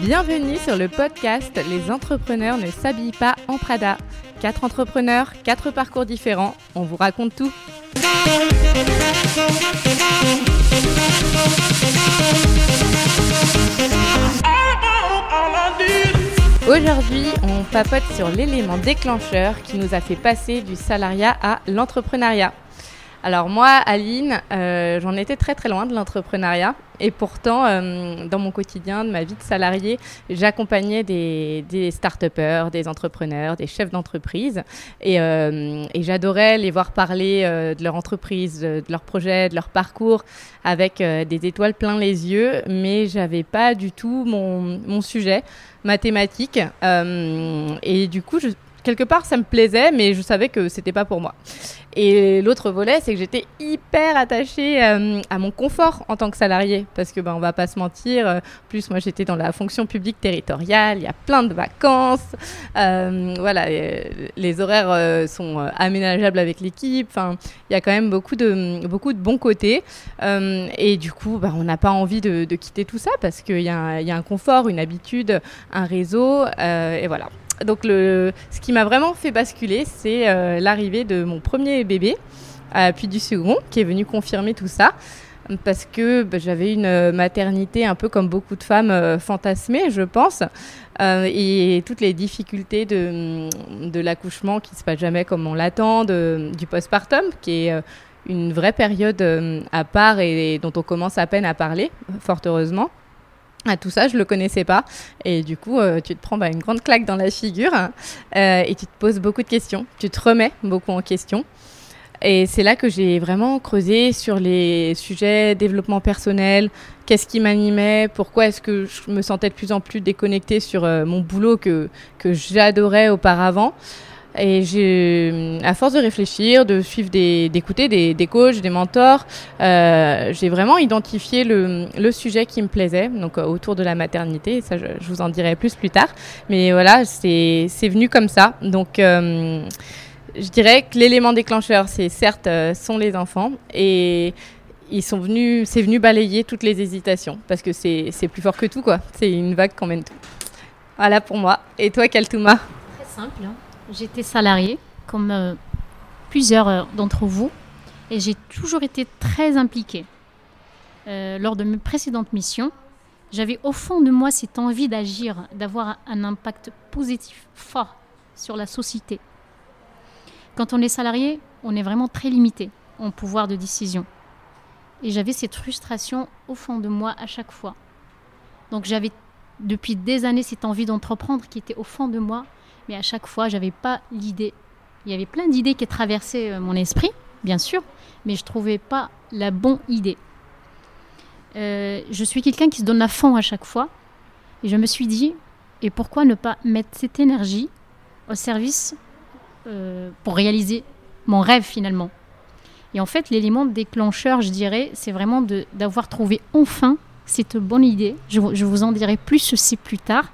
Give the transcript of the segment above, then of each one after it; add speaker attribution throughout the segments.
Speaker 1: Bienvenue sur le podcast Les entrepreneurs ne s'habillent pas en Prada. Quatre entrepreneurs, quatre parcours différents, on vous raconte tout. Aujourd'hui, on papote sur l'élément déclencheur qui nous a fait passer du salariat à l'entrepreneuriat. Alors moi, Aline, euh, j'en étais très très loin de l'entrepreneuriat. Et pourtant, euh, dans mon quotidien, de ma vie de salarié, j'accompagnais des, start-upers, des entrepreneurs, des chefs d'entreprise. Et, euh, j'adorais les voir parler de leur entreprise, de leur projet, de leur parcours avec des étoiles plein les yeux, mais j'avais pas du tout mon, mon sujet, mathématique. Et du coup, je, quelque part, ça me plaisait, mais je savais que c'était pas pour moi. Et l'autre volet, c'est que j'étais hyper attachée euh, à mon confort en tant que salarié, parce que ben, on va pas se mentir. Euh, plus moi, j'étais dans la fonction publique territoriale, il y a plein de vacances, euh, voilà, les, horaires sont aménageables avec l'équipe. Enfin, il y a quand même beaucoup de beaucoup de bons côtés. et du coup, ben, on n'a pas envie de, quitter tout ça parce qu'il y, y, a un confort, une habitude, un réseau, et voilà donc le, ce qui m'a vraiment fait basculer, c'est euh, l'arrivée de mon premier bébé, euh, puis du second, qui est venu confirmer tout ça. Parce que bah, j'avais une euh, maternité un peu comme beaucoup de femmes fantasmées, je pense, et toutes les difficultés de l'accouchement qui ne se passe jamais comme on l'attend, du postpartum, qui est une vraie période à part et dont on commence à peine à parler, fort heureusement. À tout ça, je le connaissais pas. Et du coup, euh, tu te prends bah, une grande claque dans la figure euh, et tu te poses beaucoup de questions. Tu te remets beaucoup en question. Et c'est là que j'ai vraiment creusé sur les sujets développement personnel, qu'est-ce qui m'animait, pourquoi est-ce que je me sentais de plus en plus déconnectée sur euh, mon boulot que, que j'adorais auparavant? Et j'ai, à force de réfléchir, de suivre d'écouter des, coachs, des mentors, euh, j'ai vraiment identifié le, sujet qui me plaisait, donc euh, autour de la maternité. ça, je, vous en dirai plus plus tard. Mais voilà, c'est, c'est venu comme ça. Donc, euh, je dirais que l'élément déclencheur, c'est certes, euh, sont les enfants et ils sont venus, c'est venu balayer toutes les hésitations parce que c'est, c'est plus fort que tout, quoi. C'est une vague qui emmène tout. Voilà pour moi. Et toi, Kaltouma?
Speaker 2: Très simple. Hein. J'étais salariée, comme euh, plusieurs euh, d'entre vous, et j'ai toujours été très impliquée. Euh, lors de mes précédentes missions, j'avais au fond de moi cette envie d'agir, d'avoir un impact positif fort sur la société. Quand on est salarié, on est vraiment très limité en pouvoir de décision. Et j'avais cette frustration au fond de moi à chaque fois. Donc j'avais depuis des années cette envie d'entreprendre qui était au fond de moi mais à chaque fois, j'avais pas l'idée. Il y avait plein d'idées qui traversaient euh, mon esprit, bien sûr, mais je trouvais pas la bonne idée. Euh, je suis quelqu'un qui se donne à fond à chaque fois, et je me suis dit, et pourquoi ne pas mettre cette énergie au service euh, pour réaliser mon rêve finalement? Et en fait, l'élément déclencheur, je dirais, c'est vraiment d'avoir trouvé enfin cette bonne idée. Je, je vous en dirai plus ceci plus tard.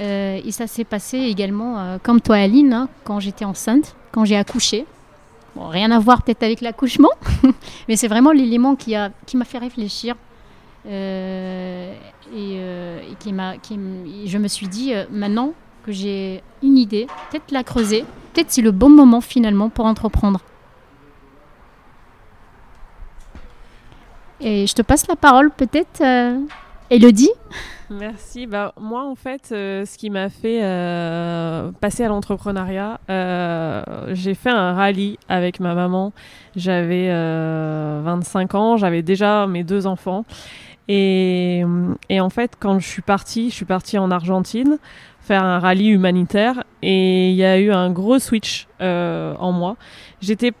Speaker 2: Euh, et ça s'est passé également, euh, comme toi Aline, hein, quand j'étais enceinte, quand j'ai accouché. Bon, rien à voir peut-être avec l'accouchement, mais c'est vraiment l'élément qui m'a qui fait réfléchir. Euh, et, qui m'a, qui, je me suis dit, maintenant que j'ai une idée, peut-être la creuser, peut-être c'est le bon moment finalement pour entreprendre. Et je te passe la parole peut-être, Elodie
Speaker 3: Merci. Bah, moi, en fait, euh, ce qui m'a fait euh, passer à l'entrepreneuriat, euh, j'ai fait un rallye avec ma maman. J'avais 25 ans, j'avais déjà mes deux enfants. Et, et, en fait, quand je suis partie, je suis partie en Argentine faire un rallye humanitaire et il y a eu un gros switch en moi. J'étais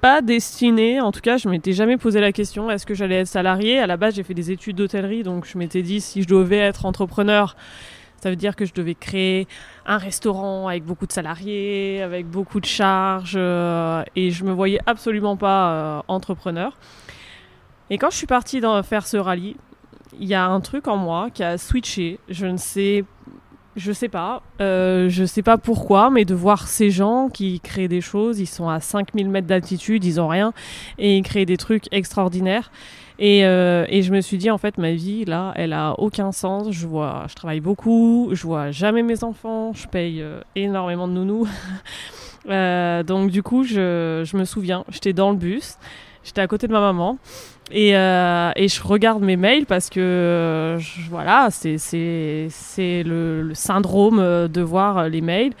Speaker 3: pas destiné, en tout cas, je m'étais jamais posé la question est-ce que j'allais être salarié À la base, j'ai fait des études d'hôtellerie, donc je m'étais dit si je devais être entrepreneur, ça veut dire que je devais créer un restaurant avec beaucoup de salariés, avec beaucoup de charges, euh, et je me voyais absolument pas euh, entrepreneur. Et quand je suis partie dans, faire ce rallye, il y a un truc en moi qui a switché. Je ne sais je sais pas, euh, je sais pas pourquoi, mais de voir ces gens qui créent des choses, ils sont à 5000 mètres d'altitude, ils ont rien, et ils créent des trucs extraordinaires. Et, euh, et, je me suis dit, en fait, ma vie, là, elle a aucun sens. Je vois, je travaille beaucoup, je vois jamais mes enfants, je paye euh, énormément de nounous. donc, du coup, je, je me souviens, j'étais dans le bus, j'étais à côté de ma maman. Et, euh, je regarde mes mails parce que je, voilà, c'est le, syndrome de voir les mails.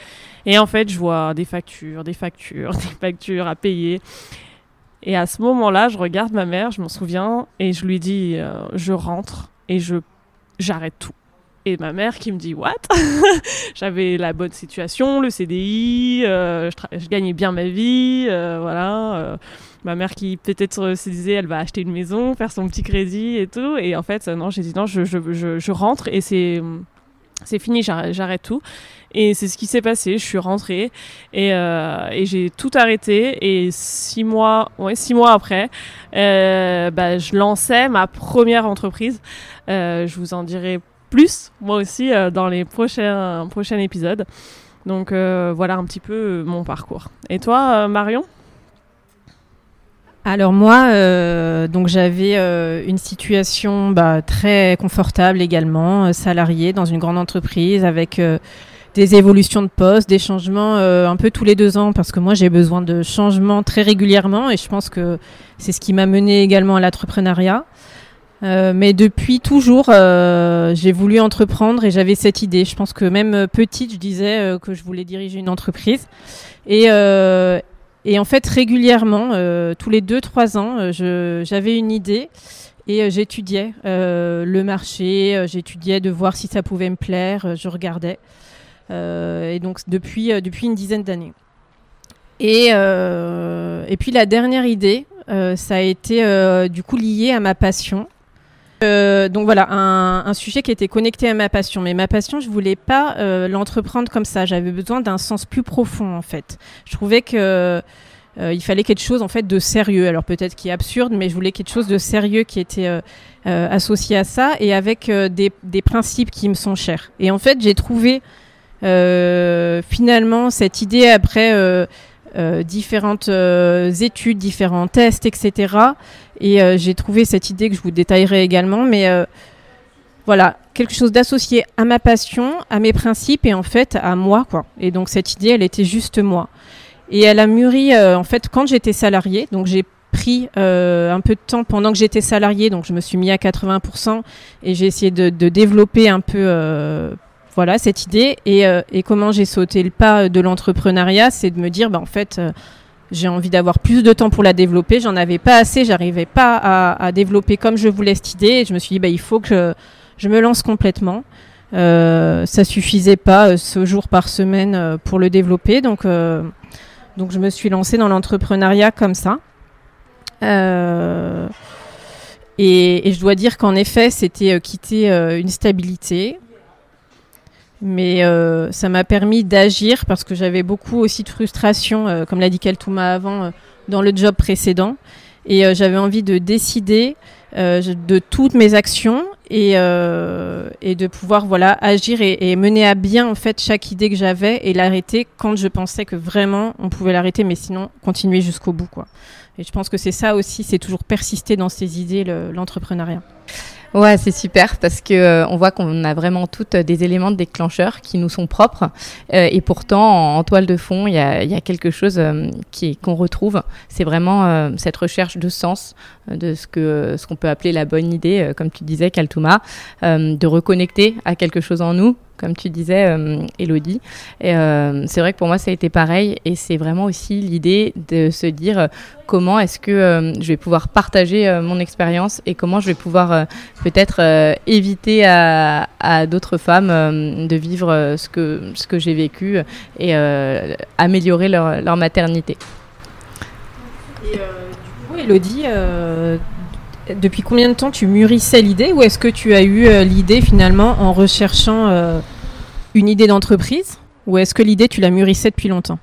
Speaker 3: Et en fait, je vois des factures, des factures, des factures à payer. Et à ce moment-là, je regarde ma mère, je m'en souviens, et je lui dis, euh, je rentre et j'arrête tout. Et ma mère qui me dit what J'avais la bonne situation, le CDI, euh, je, gagnais bien ma vie, euh, voilà. Euh, ma mère qui peut-être se disait elle va acheter une maison, faire son petit crédit et tout. Et en fait, non, j'ai dit non, je, rentre et c'est c'est fini, j'arrête tout. Et c'est ce qui s'est passé. Je suis rentrée et, j'ai tout arrêté. Et six mois, ouais, six mois après, bah, je lançais ma première entreprise. Je vous en dirai plus, moi aussi, euh, dans les prochains, prochains épisodes. Donc euh, voilà un petit peu mon parcours. Et toi, Marion?
Speaker 4: Alors moi, euh, donc j'avais euh, une situation bah, très confortable également, euh, salarié dans une grande entreprise avec euh, des évolutions de poste, des changements euh, un peu tous les deux ans parce que moi j'ai besoin de changements très régulièrement et je pense que c'est ce qui m'a mené également à l'entrepreneuriat. Mais depuis toujours, j'ai voulu entreprendre et j'avais cette idée. Je pense que même petite, je disais que je voulais diriger une entreprise. Et, en fait, régulièrement, euh, tous les 2-3 ans, euh, j'avais une idée et euh, j'étudiais le marché, j'étudiais de voir si ça pouvait me plaire, je regardais. et donc, depuis, depuis une dizaine d'années. Et, et puis, la dernière idée, ça a été du coup lié à ma passion. Euh, donc voilà, un, sujet qui était connecté à ma passion. Mais ma passion, je voulais pas euh, l'entreprendre comme ça. J'avais besoin d'un sens plus profond en fait. Je trouvais que euh, il fallait quelque chose en fait de sérieux. Alors peut-être qui est absurde, mais je voulais quelque chose de sérieux qui était euh, associé à ça et avec des, principes qui me sont chers. Et en fait, j'ai trouvé finalement cette idée après. Euh, différentes euh, études, différents tests, etc. Et euh, j'ai trouvé cette idée que je vous détaillerai également, mais voilà, quelque chose d'associé à ma passion, à mes principes et en fait à moi. Et donc cette idée, elle était juste moi. Et elle a mûri, en fait, quand j'étais salariée, donc j'ai pris un peu de temps pendant que j'étais salariée, donc je me suis mis à 80% et j'ai essayé de, développer un peu voilà cette idée. Et, euh, et comment j'ai sauté le pas de l'entrepreneuriat, c'est de me dire bah en fait euh, j'ai envie d'avoir plus de temps pour la développer, j'en avais pas assez, j'arrivais pas à, développer comme je voulais cette idée. Et je me suis dit bah il faut que je, me lance complètement. Euh, ça suffisait pas euh, ce jour par semaine pour le développer. Donc donc je me suis lancée dans l'entrepreneuriat comme ça. Et, je dois dire qu'en effet, c'était quitter une stabilité, mais euh, ça m'a permis d'agir parce que j'avais beaucoup aussi de frustration, euh, comme l'a dit Kaltouma avant, euh, dans le job précédent. Et euh, j'avais envie de décider euh, de toutes mes actions et, et de pouvoir voilà agir et, et, mener à bien en fait chaque idée que j'avais et l'arrêter quand je pensais que vraiment on pouvait l'arrêter, mais sinon continuer jusqu'au bout quoi. Et je pense que c'est ça aussi, c'est toujours persister dans ses idées, l'entrepreneuriat.
Speaker 1: Le, Ouais, c'est super parce que euh, on voit qu'on a vraiment toutes des éléments de déclencheurs qui nous sont propres euh, et pourtant en, en, toile de fond, il y a, y a, quelque chose euh, qui qu'on retrouve. C'est vraiment euh, cette recherche de sens euh, de ce que ce qu'on peut appeler la bonne idée, comme tu disais, Kaltouma, de reconnecter à quelque chose en nous comme tu disais, euh, Elodie. Et euh, c'est vrai que pour moi, ça a été pareil. Et c'est vraiment aussi l'idée de se dire euh, comment est-ce que je vais pouvoir partager mon expérience et comment je vais pouvoir peut-être éviter à, d'autres femmes de vivre ce que, j'ai vécu et améliorer leur, leur maternité.
Speaker 4: Et du coup, Elodie, depuis combien de temps tu mûrissais l'idée ou est-ce que tu as eu euh, l'idée finalement en recherchant euh, une idée d'entreprise ou est-ce que l'idée tu la mûrissais depuis longtemps?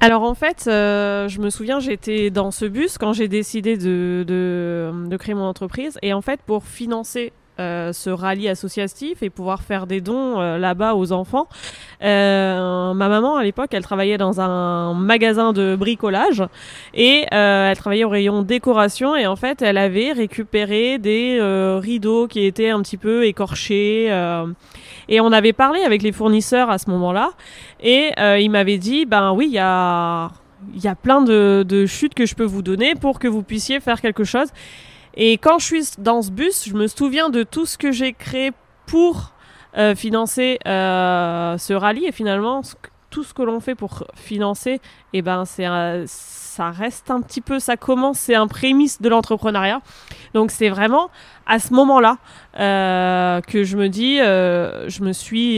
Speaker 3: Alors en fait, euh, je me souviens, j'étais dans ce bus quand j'ai décidé de, créer mon entreprise et en fait pour financer ce rallye associatif et pouvoir faire des dons euh, là-bas aux enfants. Euh, ma maman, à l'époque, elle travaillait dans un magasin de bricolage et elle travaillait au rayon décoration et en fait, elle avait récupéré des rideaux qui étaient un petit peu écorchés. et on avait parlé avec les fournisseurs à ce moment-là et il m'avait dit, ben oui, il y a il y a plein de, de, chutes que je peux vous donner pour que vous puissiez faire quelque chose. Et quand je suis dans ce bus, je me souviens de tout ce que j'ai créé pour euh, financer euh, ce rallye. Et finalement, tout ce que l'on fait pour financer, eh ben, c'est ça reste un petit peu, ça commence, c'est un prémisse de l'entrepreneuriat. Donc c'est vraiment à ce moment-là euh, que je me dis, je me suis,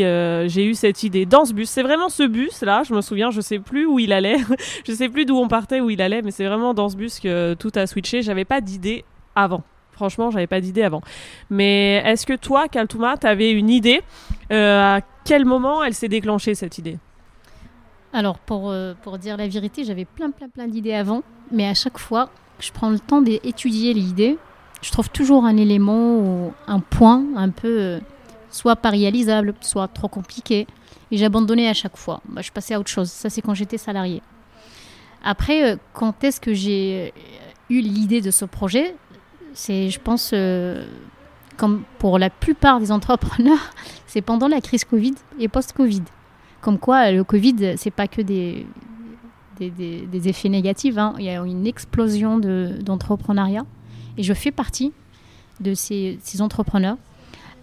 Speaker 3: j'ai eu cette idée dans ce bus. C'est vraiment ce bus là, je me souviens, je sais plus où il allait, je sais plus d'où on partait, où il allait, mais c'est vraiment dans ce bus que tout a switché. J'avais pas d'idée avant. Franchement, j'avais pas d'idée avant. Mais est-ce que toi, Kaltouma, tu avais une idée euh, À quel moment elle s'est déclenchée cette idée?
Speaker 2: Alors, pour, euh, pour dire la vérité, j'avais plein, plein, plein d'idées avant. Mais à chaque fois que je prends le temps d'étudier l'idée, je trouve toujours un élément ou un point un peu euh, soit pas réalisable, soit trop compliqué. Et j'abandonnais à chaque fois. Bah, je passais à autre chose. Ça, c'est quand j'étais salarié. Après, quand est-ce que j'ai eu l'idée de ce projet? C'est, je pense, euh, comme pour la plupart des entrepreneurs, c'est pendant la crise Covid et post-Covid. Comme quoi, le Covid, c'est pas que des, des, effets négatifs. Hein. Il y a une explosion d'entrepreneuriat. et je fais partie de ces, entrepreneurs.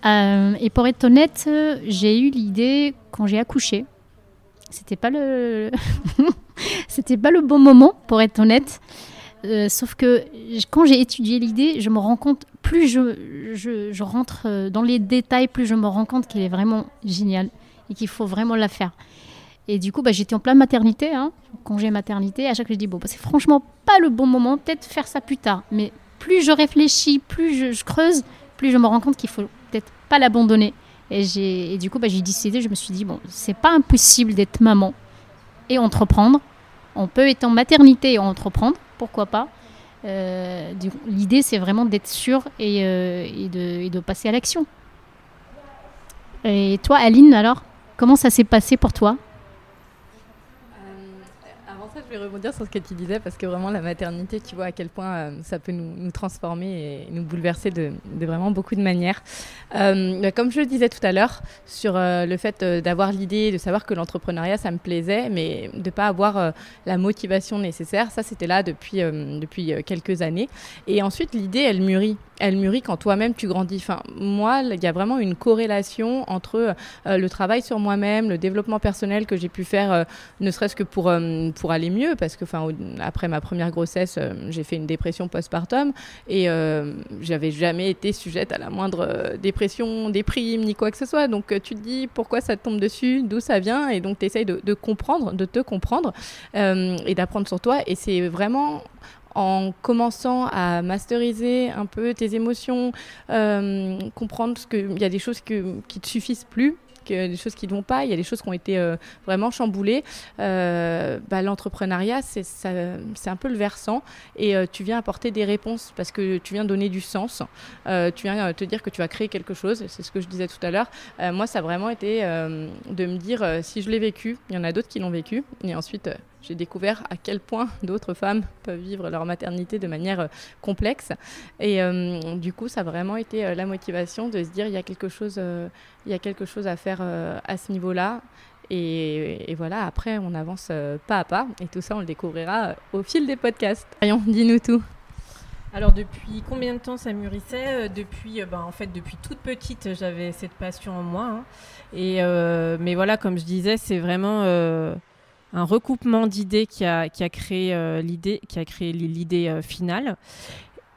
Speaker 2: Euh, et pour être honnête, j'ai eu l'idée quand j'ai accouché. C'était pas le, c'était pas le bon moment pour être honnête. Euh, sauf que quand j'ai étudié l'idée, je me rends compte, plus je, rentre euh, dans les détails, plus je me rends compte qu'elle est vraiment géniale et qu'il faut vraiment la faire. Et du coup, bah, j'étais en pleine maternité, hein, congé maternité. À chaque fois, je dis, bon, bah, c'est franchement pas le bon moment, peut-être faire ça plus tard. Mais plus je réfléchis, plus je, creuse, plus je me rends compte qu'il faut peut-être pas l'abandonner. Et, et, du coup, bah, j'ai décidé, je me suis dit, bon, c'est pas impossible d'être maman et entreprendre. On peut être en maternité et entreprendre pourquoi pas. Euh, l'idée, c'est vraiment d'être sûr euh, et, de, passer à l'action. Et toi, Aline, alors, comment ça s'est passé pour toi?
Speaker 1: Je vais rebondir sur ce que tu disais parce que vraiment la maternité, tu vois à quel point euh, ça peut nous, transformer et nous bouleverser de, vraiment beaucoup de manières. Euh, bah, comme je le disais tout à l'heure sur euh, le fait d'avoir l'idée, de savoir que l'entrepreneuriat ça me plaisait, mais de pas avoir la motivation nécessaire, ça c'était là depuis depuis quelques années. Et ensuite l'idée elle mûrit elle mûrit quand toi-même tu grandis. Enfin, moi, il y a vraiment une corrélation entre le travail sur moi-même, le développement personnel que j'ai pu faire, ne serait-ce que pour, pour aller mieux, parce que enfin après ma première grossesse, euh, j'ai fait une dépression postpartum et euh, j'avais jamais été sujette à la moindre euh, dépression, déprime ni quoi que ce soit. Donc tu te dis pourquoi ça te tombe dessus, d'où ça vient? Et donc tu essayes de, comprendre, de te comprendre et d'apprendre sur toi. Et c'est vraiment en commençant à masteriser un peu tes émotions, comprendre qu'il y a des choses que, qui te suffisent plus des choses qui ne vont pas, il y a des choses qui ont été euh, vraiment chamboulées. Euh, bah, l'entrepreneuriat, c'est un peu le versant et euh, tu viens apporter des réponses parce que tu viens donner du sens. tu viens te dire que tu vas créer quelque chose. C'est ce que je disais tout à l'heure. moi, ça a vraiment été de me dire si je l'ai vécu, il y en a d'autres qui l'ont vécu. Et ensuite, j'ai découvert à quel point d'autres femmes peuvent vivre leur maternité de manière euh, complexe. Et euh, du coup, ça a vraiment été euh, la motivation de se dire il y a quelque chose, il y a quelque chose à faire à ce niveau-là. Et, voilà, après, on avance pas à pas. Et tout ça, on le découvrira au fil des podcasts. Voyons, dis-nous tout.
Speaker 4: Alors depuis combien de temps ça mûrissait? Depuis, ben, en fait, depuis toute petite, j'avais cette passion en moi. Hein. Et mais voilà, comme je disais, c'est vraiment un recoupement d'idées qui a, qui a créé euh, l'idée, qui a créé l'idée euh, finale.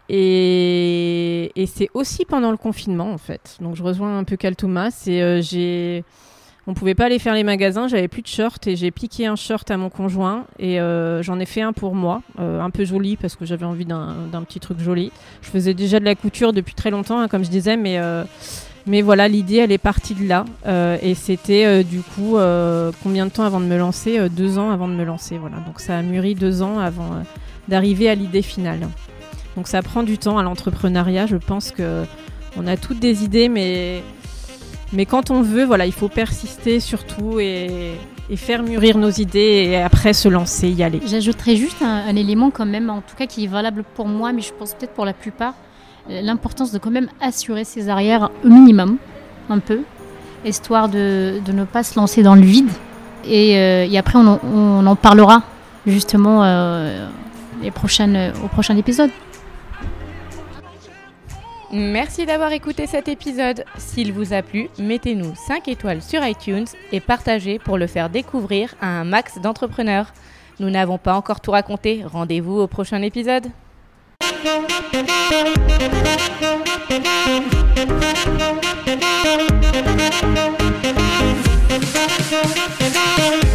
Speaker 4: Et, c'est aussi pendant le confinement en fait. Donc je rejoins un peu Kaltouma. C'est euh, j'ai on pouvait pas aller faire les magasins, j'avais plus de short et j'ai piqué un short à mon conjoint et j'en ai fait un pour moi, un peu joli parce que j'avais envie d'un petit truc joli. Je faisais déjà de la couture depuis très longtemps, hein, comme je disais, mais mais voilà, l'idée, elle est partie de là. Euh, et c'était euh, du coup euh, combien de temps avant de me lancer Deux ans avant de me lancer. Voilà. Donc ça a mûri deux ans avant d'arriver à l'idée finale. Donc ça prend du temps à l'entrepreneuriat. Je pense que On a toutes des idées, mais, quand on veut, voilà, il faut persister surtout et, faire mûrir nos idées et après se lancer, y aller.
Speaker 2: J'ajouterais juste un, élément quand même, en tout cas qui est valable pour moi, mais je pense peut-être pour la plupart, l'importance de quand même assurer ses arrières au minimum, un peu, histoire de, de ne pas se lancer dans le vide. Et, euh, après, on, on en parlera justement euh, les prochaines, au prochain épisode.
Speaker 1: Merci d'avoir écouté cet épisode. S'il vous a plu, mettez-nous 5 étoiles sur iTunes et partagez pour le faire découvrir à un max d'entrepreneurs. Nous n'avons pas encore tout raconté. Rendez-vous au prochain épisode.
Speaker 5: Thank you.